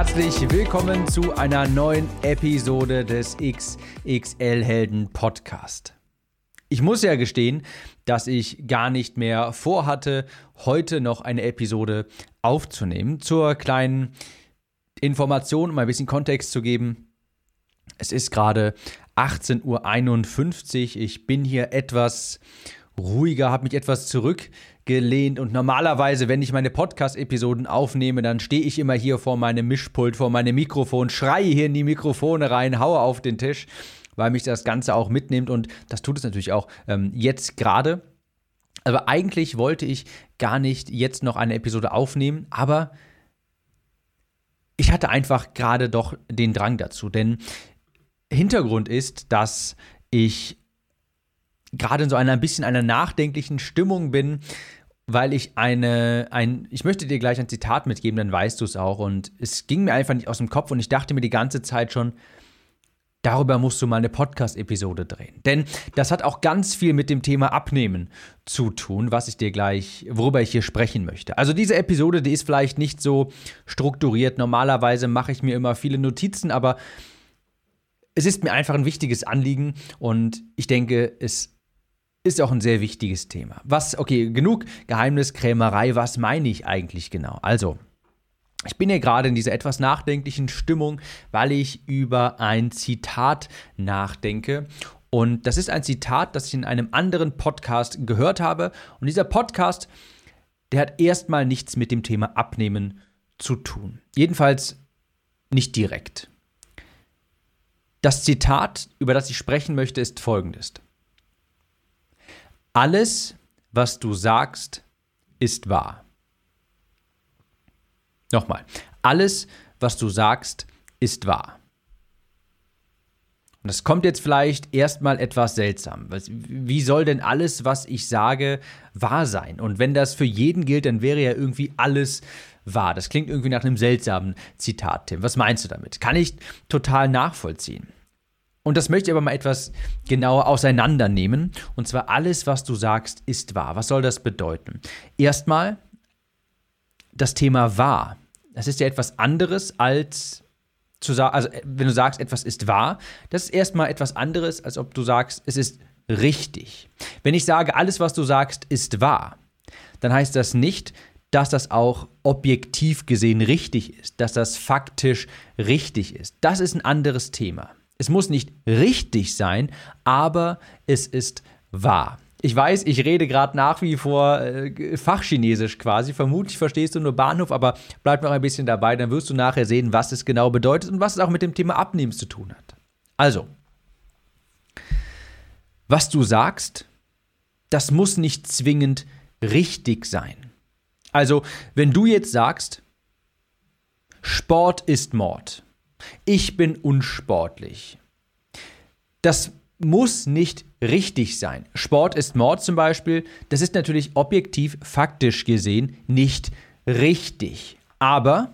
Herzlich willkommen zu einer neuen Episode des XXL Helden Podcast. Ich muss ja gestehen, dass ich gar nicht mehr vorhatte, heute noch eine Episode aufzunehmen. Zur kleinen Information, um ein bisschen Kontext zu geben. Es ist gerade 18.51 Uhr. Ich bin hier etwas ruhiger, habe mich etwas zurück gelehnt und normalerweise, wenn ich meine Podcast-Episoden aufnehme, dann stehe ich immer hier vor meinem Mischpult, vor meinem Mikrofon, schreie hier in die Mikrofone rein, haue auf den Tisch, weil mich das Ganze auch mitnimmt. Und das tut es natürlich auch ähm, jetzt gerade. Aber eigentlich wollte ich gar nicht jetzt noch eine Episode aufnehmen, aber ich hatte einfach gerade doch den Drang dazu, denn Hintergrund ist, dass ich gerade in so einer ein bisschen einer nachdenklichen Stimmung bin, weil ich eine, ein, ich möchte dir gleich ein Zitat mitgeben, dann weißt du es auch. Und es ging mir einfach nicht aus dem Kopf und ich dachte mir die ganze Zeit schon, darüber musst du mal eine Podcast-Episode drehen. Denn das hat auch ganz viel mit dem Thema Abnehmen zu tun, was ich dir gleich, worüber ich hier sprechen möchte. Also diese Episode, die ist vielleicht nicht so strukturiert. Normalerweise mache ich mir immer viele Notizen, aber es ist mir einfach ein wichtiges Anliegen und ich denke, es ist auch ein sehr wichtiges Thema. Was, okay, genug Geheimniskrämerei, was meine ich eigentlich genau? Also, ich bin hier gerade in dieser etwas nachdenklichen Stimmung, weil ich über ein Zitat nachdenke. Und das ist ein Zitat, das ich in einem anderen Podcast gehört habe. Und dieser Podcast, der hat erstmal nichts mit dem Thema Abnehmen zu tun. Jedenfalls nicht direkt. Das Zitat, über das ich sprechen möchte, ist folgendes. Alles, was du sagst, ist wahr. Nochmal, alles, was du sagst, ist wahr. Und das kommt jetzt vielleicht erstmal etwas seltsam. Wie soll denn alles, was ich sage, wahr sein? Und wenn das für jeden gilt, dann wäre ja irgendwie alles wahr. Das klingt irgendwie nach einem seltsamen Zitat, Tim. Was meinst du damit? Kann ich total nachvollziehen. Und das möchte ich aber mal etwas genauer auseinandernehmen. Und zwar alles, was du sagst, ist wahr. Was soll das bedeuten? Erstmal das Thema wahr. Das ist ja etwas anderes als zu sagen, also wenn du sagst, etwas ist wahr, das ist erstmal etwas anderes, als ob du sagst, es ist richtig. Wenn ich sage, alles, was du sagst, ist wahr, dann heißt das nicht, dass das auch objektiv gesehen richtig ist, dass das faktisch richtig ist. Das ist ein anderes Thema. Es muss nicht richtig sein, aber es ist wahr. Ich weiß, ich rede gerade nach wie vor äh, Fachchinesisch quasi. Vermutlich verstehst du nur Bahnhof, aber bleib noch ein bisschen dabei, dann wirst du nachher sehen, was es genau bedeutet und was es auch mit dem Thema Abnehmens zu tun hat. Also, was du sagst, das muss nicht zwingend richtig sein. Also, wenn du jetzt sagst, Sport ist Mord, ich bin unsportlich. Das muss nicht richtig sein. Sport ist Mord zum Beispiel. Das ist natürlich objektiv, faktisch gesehen nicht richtig. Aber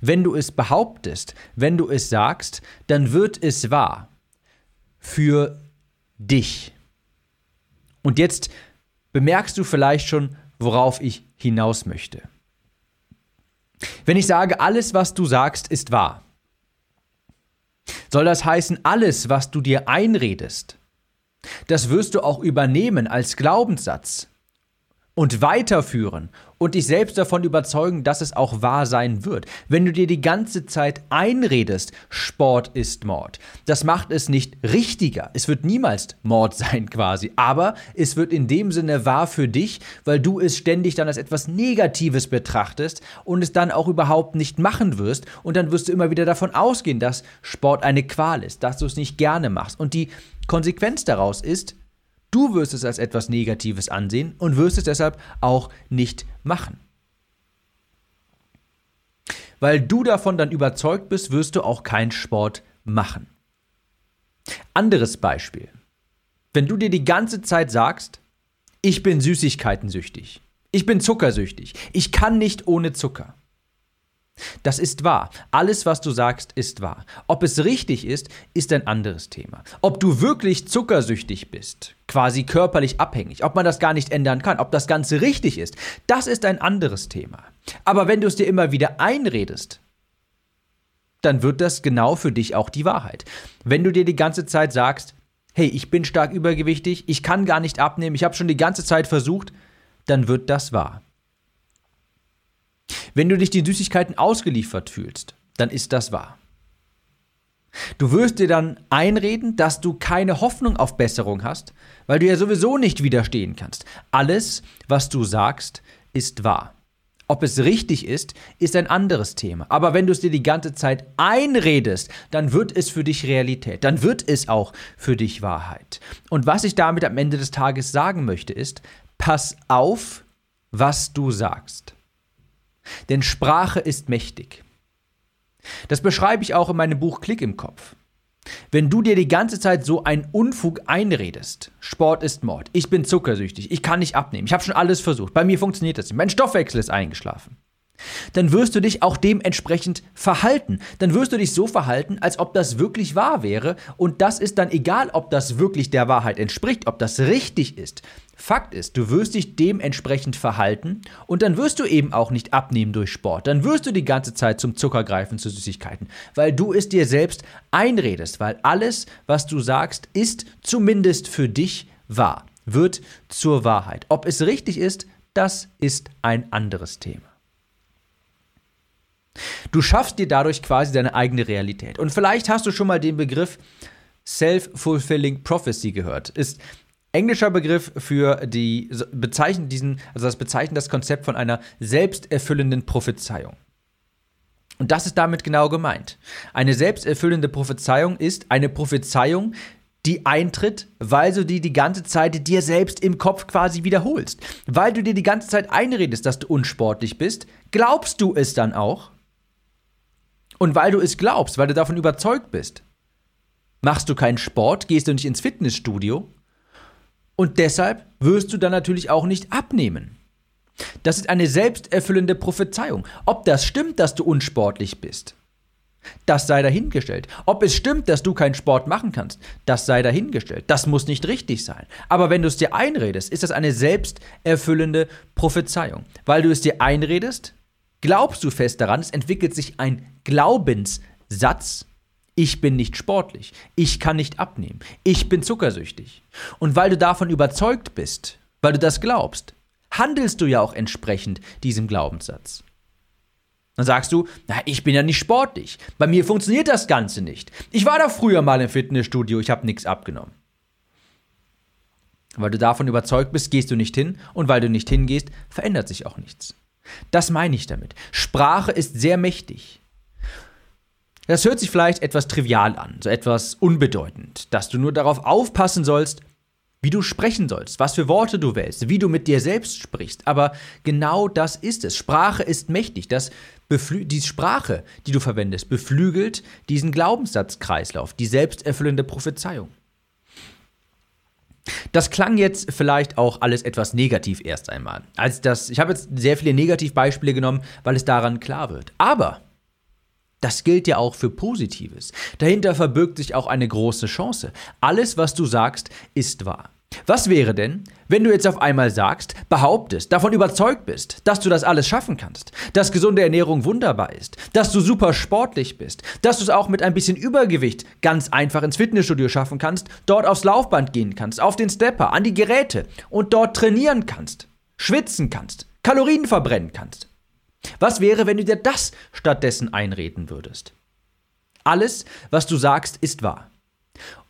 wenn du es behauptest, wenn du es sagst, dann wird es wahr. Für dich. Und jetzt bemerkst du vielleicht schon, worauf ich hinaus möchte. Wenn ich sage, alles, was du sagst, ist wahr, soll das heißen, alles, was du dir einredest, das wirst du auch übernehmen als Glaubenssatz und weiterführen und dich selbst davon überzeugen, dass es auch wahr sein wird. Wenn du dir die ganze Zeit einredest, Sport ist Mord, das macht es nicht richtiger. Es wird niemals Mord sein quasi, aber es wird in dem Sinne wahr für dich, weil du es ständig dann als etwas Negatives betrachtest und es dann auch überhaupt nicht machen wirst und dann wirst du immer wieder davon ausgehen, dass Sport eine Qual ist, dass du es nicht gerne machst und die Konsequenz daraus ist, Du wirst es als etwas Negatives ansehen und wirst es deshalb auch nicht machen. weil du davon dann überzeugt bist, wirst du auch keinen Sport machen. Anderes Beispiel. Wenn du dir die ganze Zeit sagst, ich bin Süßigkeitensüchtig, ich bin zuckersüchtig, ich kann nicht ohne Zucker. Das ist wahr. Alles, was du sagst, ist wahr. Ob es richtig ist, ist ein anderes Thema. Ob du wirklich zuckersüchtig bist, quasi körperlich abhängig, ob man das gar nicht ändern kann, ob das Ganze richtig ist, das ist ein anderes Thema. Aber wenn du es dir immer wieder einredest, dann wird das genau für dich auch die Wahrheit. Wenn du dir die ganze Zeit sagst, hey, ich bin stark übergewichtig, ich kann gar nicht abnehmen, ich habe schon die ganze Zeit versucht, dann wird das wahr. Wenn du dich den Süßigkeiten ausgeliefert fühlst, dann ist das wahr. Du wirst dir dann einreden, dass du keine Hoffnung auf Besserung hast, weil du ja sowieso nicht widerstehen kannst. Alles, was du sagst, ist wahr. Ob es richtig ist, ist ein anderes Thema. Aber wenn du es dir die ganze Zeit einredest, dann wird es für dich Realität. Dann wird es auch für dich Wahrheit. Und was ich damit am Ende des Tages sagen möchte, ist, pass auf, was du sagst. Denn Sprache ist mächtig. Das beschreibe ich auch in meinem Buch Klick im Kopf. Wenn du dir die ganze Zeit so einen Unfug einredest, Sport ist Mord, ich bin zuckersüchtig, ich kann nicht abnehmen, ich habe schon alles versucht, bei mir funktioniert das nicht, mein Stoffwechsel ist eingeschlafen, dann wirst du dich auch dementsprechend verhalten. Dann wirst du dich so verhalten, als ob das wirklich wahr wäre. Und das ist dann egal, ob das wirklich der Wahrheit entspricht, ob das richtig ist. Fakt ist, du wirst dich dementsprechend verhalten und dann wirst du eben auch nicht abnehmen durch Sport. Dann wirst du die ganze Zeit zum Zucker greifen, zu Süßigkeiten, weil du es dir selbst einredest, weil alles, was du sagst, ist zumindest für dich wahr, wird zur Wahrheit. Ob es richtig ist, das ist ein anderes Thema. Du schaffst dir dadurch quasi deine eigene Realität. Und vielleicht hast du schon mal den Begriff Self-Fulfilling Prophecy gehört. Ist englischer Begriff für die bezeichnet diesen, also das bezeichnet das Konzept von einer selbsterfüllenden Prophezeiung. Und das ist damit genau gemeint. Eine selbsterfüllende Prophezeiung ist eine Prophezeiung, die eintritt, weil du die die ganze Zeit dir selbst im Kopf quasi wiederholst. Weil du dir die ganze Zeit einredest, dass du unsportlich bist, glaubst du es dann auch und weil du es glaubst, weil du davon überzeugt bist, machst du keinen Sport, gehst du nicht ins Fitnessstudio und deshalb wirst du dann natürlich auch nicht abnehmen. Das ist eine selbsterfüllende Prophezeiung. Ob das stimmt, dass du unsportlich bist, das sei dahingestellt. Ob es stimmt, dass du keinen Sport machen kannst, das sei dahingestellt. Das muss nicht richtig sein. Aber wenn du es dir einredest, ist das eine selbsterfüllende Prophezeiung. Weil du es dir einredest, glaubst du fest daran, es entwickelt sich ein Glaubenssatz, ich bin nicht sportlich, ich kann nicht abnehmen, ich bin zuckersüchtig. Und weil du davon überzeugt bist, weil du das glaubst, handelst du ja auch entsprechend diesem Glaubenssatz. Dann sagst du, na, ich bin ja nicht sportlich, bei mir funktioniert das Ganze nicht. Ich war da früher mal im Fitnessstudio, ich habe nichts abgenommen. Weil du davon überzeugt bist, gehst du nicht hin und weil du nicht hingehst, verändert sich auch nichts. Das meine ich damit. Sprache ist sehr mächtig. Das hört sich vielleicht etwas trivial an, so etwas unbedeutend, dass du nur darauf aufpassen sollst, wie du sprechen sollst, was für Worte du wählst, wie du mit dir selbst sprichst. Aber genau das ist es. Sprache ist mächtig. Das die Sprache, die du verwendest, beflügelt diesen Glaubenssatzkreislauf, die selbsterfüllende Prophezeiung. Das klang jetzt vielleicht auch alles etwas negativ erst einmal. Als das, ich habe jetzt sehr viele Negativbeispiele genommen, weil es daran klar wird. Aber das gilt ja auch für Positives. Dahinter verbirgt sich auch eine große Chance. Alles, was du sagst, ist wahr. Was wäre denn, wenn du jetzt auf einmal sagst, behauptest, davon überzeugt bist, dass du das alles schaffen kannst, dass gesunde Ernährung wunderbar ist, dass du super sportlich bist, dass du es auch mit ein bisschen Übergewicht ganz einfach ins Fitnessstudio schaffen kannst, dort aufs Laufband gehen kannst, auf den Stepper, an die Geräte und dort trainieren kannst, schwitzen kannst, Kalorien verbrennen kannst? Was wäre, wenn du dir das stattdessen einreden würdest? Alles, was du sagst, ist wahr.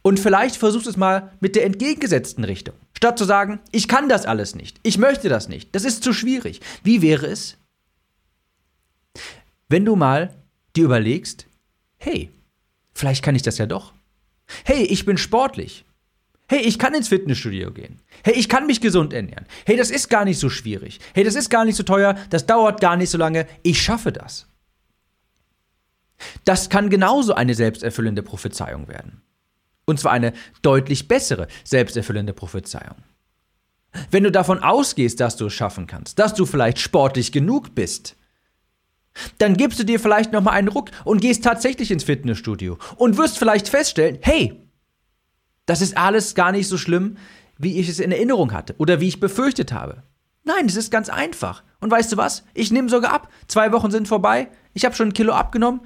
Und vielleicht versuchst du es mal mit der entgegengesetzten Richtung. Statt zu sagen, ich kann das alles nicht, ich möchte das nicht, das ist zu schwierig. Wie wäre es, wenn du mal dir überlegst, hey, vielleicht kann ich das ja doch. Hey, ich bin sportlich. Hey, ich kann ins Fitnessstudio gehen. Hey, ich kann mich gesund ernähren. Hey, das ist gar nicht so schwierig. Hey, das ist gar nicht so teuer. Das dauert gar nicht so lange. Ich schaffe das. Das kann genauso eine selbsterfüllende Prophezeiung werden. Und zwar eine deutlich bessere selbsterfüllende Prophezeiung. Wenn du davon ausgehst, dass du es schaffen kannst, dass du vielleicht sportlich genug bist, dann gibst du dir vielleicht nochmal einen Ruck und gehst tatsächlich ins Fitnessstudio und wirst vielleicht feststellen, hey, das ist alles gar nicht so schlimm, wie ich es in Erinnerung hatte oder wie ich befürchtet habe. Nein, es ist ganz einfach. Und weißt du was? Ich nehme sogar ab. Zwei Wochen sind vorbei. Ich habe schon ein Kilo abgenommen.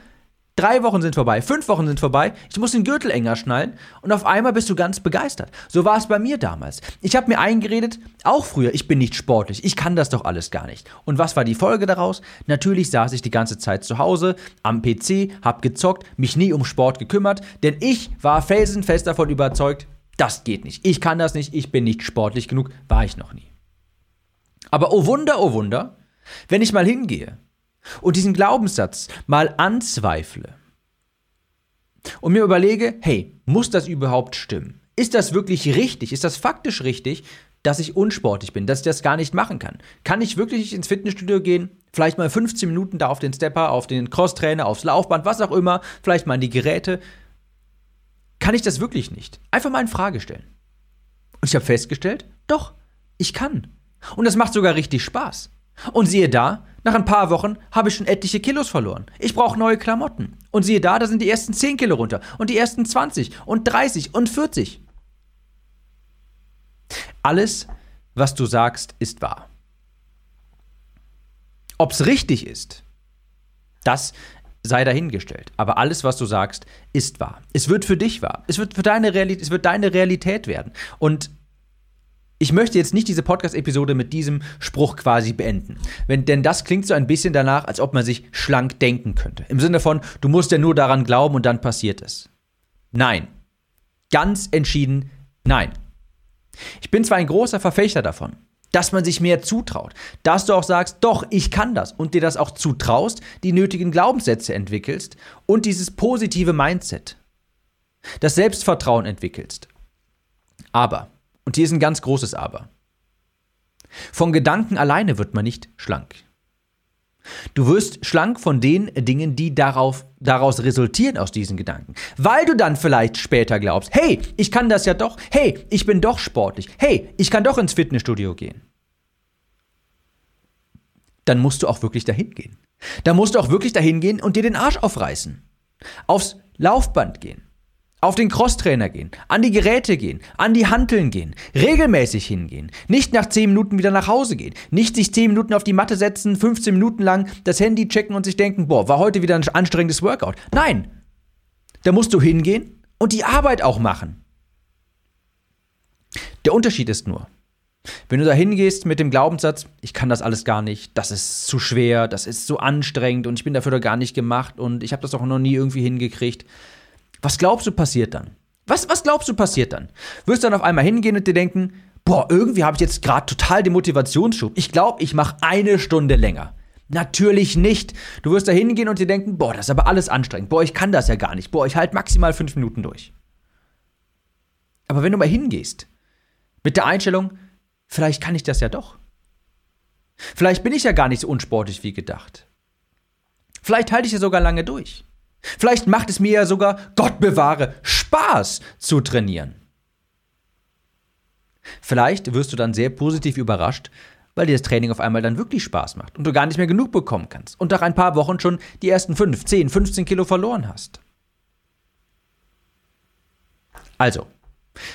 Drei Wochen sind vorbei, fünf Wochen sind vorbei, ich muss den Gürtel enger schnallen und auf einmal bist du ganz begeistert. So war es bei mir damals. Ich habe mir eingeredet, auch früher, ich bin nicht sportlich, ich kann das doch alles gar nicht. Und was war die Folge daraus? Natürlich saß ich die ganze Zeit zu Hause am PC, hab gezockt, mich nie um Sport gekümmert, denn ich war felsenfest davon überzeugt, das geht nicht. Ich kann das nicht, ich bin nicht sportlich genug, war ich noch nie. Aber oh Wunder, oh Wunder, wenn ich mal hingehe und diesen Glaubenssatz mal anzweifle und mir überlege, hey, muss das überhaupt stimmen? Ist das wirklich richtig? Ist das faktisch richtig, dass ich unsportlich bin, dass ich das gar nicht machen kann? Kann ich wirklich ins Fitnessstudio gehen, vielleicht mal 15 Minuten da auf den Stepper, auf den Crosstrainer, aufs Laufband, was auch immer, vielleicht mal an die Geräte? Kann ich das wirklich nicht? Einfach mal in Frage stellen. Und ich habe festgestellt, doch, ich kann. Und das macht sogar richtig Spaß. Und siehe da, nach ein paar Wochen habe ich schon etliche Kilos verloren. Ich brauche neue Klamotten. Und siehe da, da sind die ersten 10 Kilo runter. Und die ersten 20 und 30 und 40. Alles, was du sagst, ist wahr. Ob es richtig ist, das sei dahingestellt. Aber alles, was du sagst, ist wahr. Es wird für dich wahr. Es wird, für deine, Realität, es wird deine Realität werden. Und ich möchte jetzt nicht diese Podcast-Episode mit diesem Spruch quasi beenden. Wenn, denn das klingt so ein bisschen danach, als ob man sich schlank denken könnte. Im Sinne von, du musst ja nur daran glauben und dann passiert es. Nein. Ganz entschieden nein. Ich bin zwar ein großer Verfechter davon, dass man sich mehr zutraut, dass du auch sagst, doch, ich kann das und dir das auch zutraust, die nötigen Glaubenssätze entwickelst und dieses positive Mindset, das Selbstvertrauen entwickelst. Aber und hier ist ein ganz großes Aber. Von Gedanken alleine wird man nicht schlank. Du wirst schlank von den Dingen, die darauf, daraus resultieren aus diesen Gedanken. Weil du dann vielleicht später glaubst, hey, ich kann das ja doch, hey, ich bin doch sportlich, hey, ich kann doch ins Fitnessstudio gehen. Dann musst du auch wirklich dahin gehen. Dann musst du auch wirklich dahin gehen und dir den Arsch aufreißen. Aufs Laufband gehen auf den Crosstrainer gehen, an die Geräte gehen, an die Hanteln gehen, regelmäßig hingehen, nicht nach 10 Minuten wieder nach Hause gehen, nicht sich 10 Minuten auf die Matte setzen, 15 Minuten lang das Handy checken und sich denken, boah, war heute wieder ein anstrengendes Workout. Nein, da musst du hingehen und die Arbeit auch machen. Der Unterschied ist nur, wenn du da hingehst mit dem Glaubenssatz, ich kann das alles gar nicht, das ist zu schwer, das ist zu anstrengend und ich bin dafür doch gar nicht gemacht und ich habe das auch noch nie irgendwie hingekriegt, was glaubst du passiert dann? Was, was glaubst du passiert dann? Wirst du dann auf einmal hingehen und dir denken, boah, irgendwie habe ich jetzt gerade total den Motivationsschub. Ich glaube, ich mache eine Stunde länger. Natürlich nicht. Du wirst da hingehen und dir denken, boah, das ist aber alles anstrengend. Boah, ich kann das ja gar nicht. Boah, ich halte maximal fünf Minuten durch. Aber wenn du mal hingehst, mit der Einstellung, vielleicht kann ich das ja doch. Vielleicht bin ich ja gar nicht so unsportlich wie gedacht. Vielleicht halte ich ja sogar lange durch. Vielleicht macht es mir ja sogar, Gott bewahre, Spaß zu trainieren. Vielleicht wirst du dann sehr positiv überrascht, weil dir das Training auf einmal dann wirklich Spaß macht und du gar nicht mehr genug bekommen kannst und nach ein paar Wochen schon die ersten 5, 10, 15 Kilo verloren hast. Also,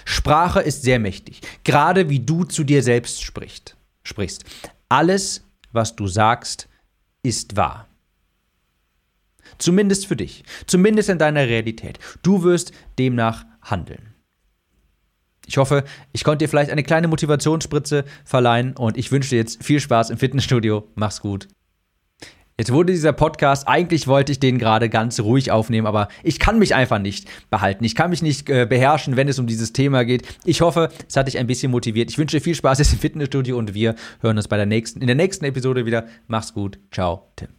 Sprache ist sehr mächtig, gerade wie du zu dir selbst sprichst. Alles, was du sagst, ist wahr. Zumindest für dich. Zumindest in deiner Realität. Du wirst demnach handeln. Ich hoffe, ich konnte dir vielleicht eine kleine Motivationsspritze verleihen und ich wünsche dir jetzt viel Spaß im Fitnessstudio. Mach's gut. Jetzt wurde dieser Podcast, eigentlich wollte ich den gerade ganz ruhig aufnehmen, aber ich kann mich einfach nicht behalten. Ich kann mich nicht äh, beherrschen, wenn es um dieses Thema geht. Ich hoffe, es hat dich ein bisschen motiviert. Ich wünsche dir viel Spaß jetzt im Fitnessstudio und wir hören uns bei der nächsten, in der nächsten Episode wieder. Mach's gut. Ciao, Tim.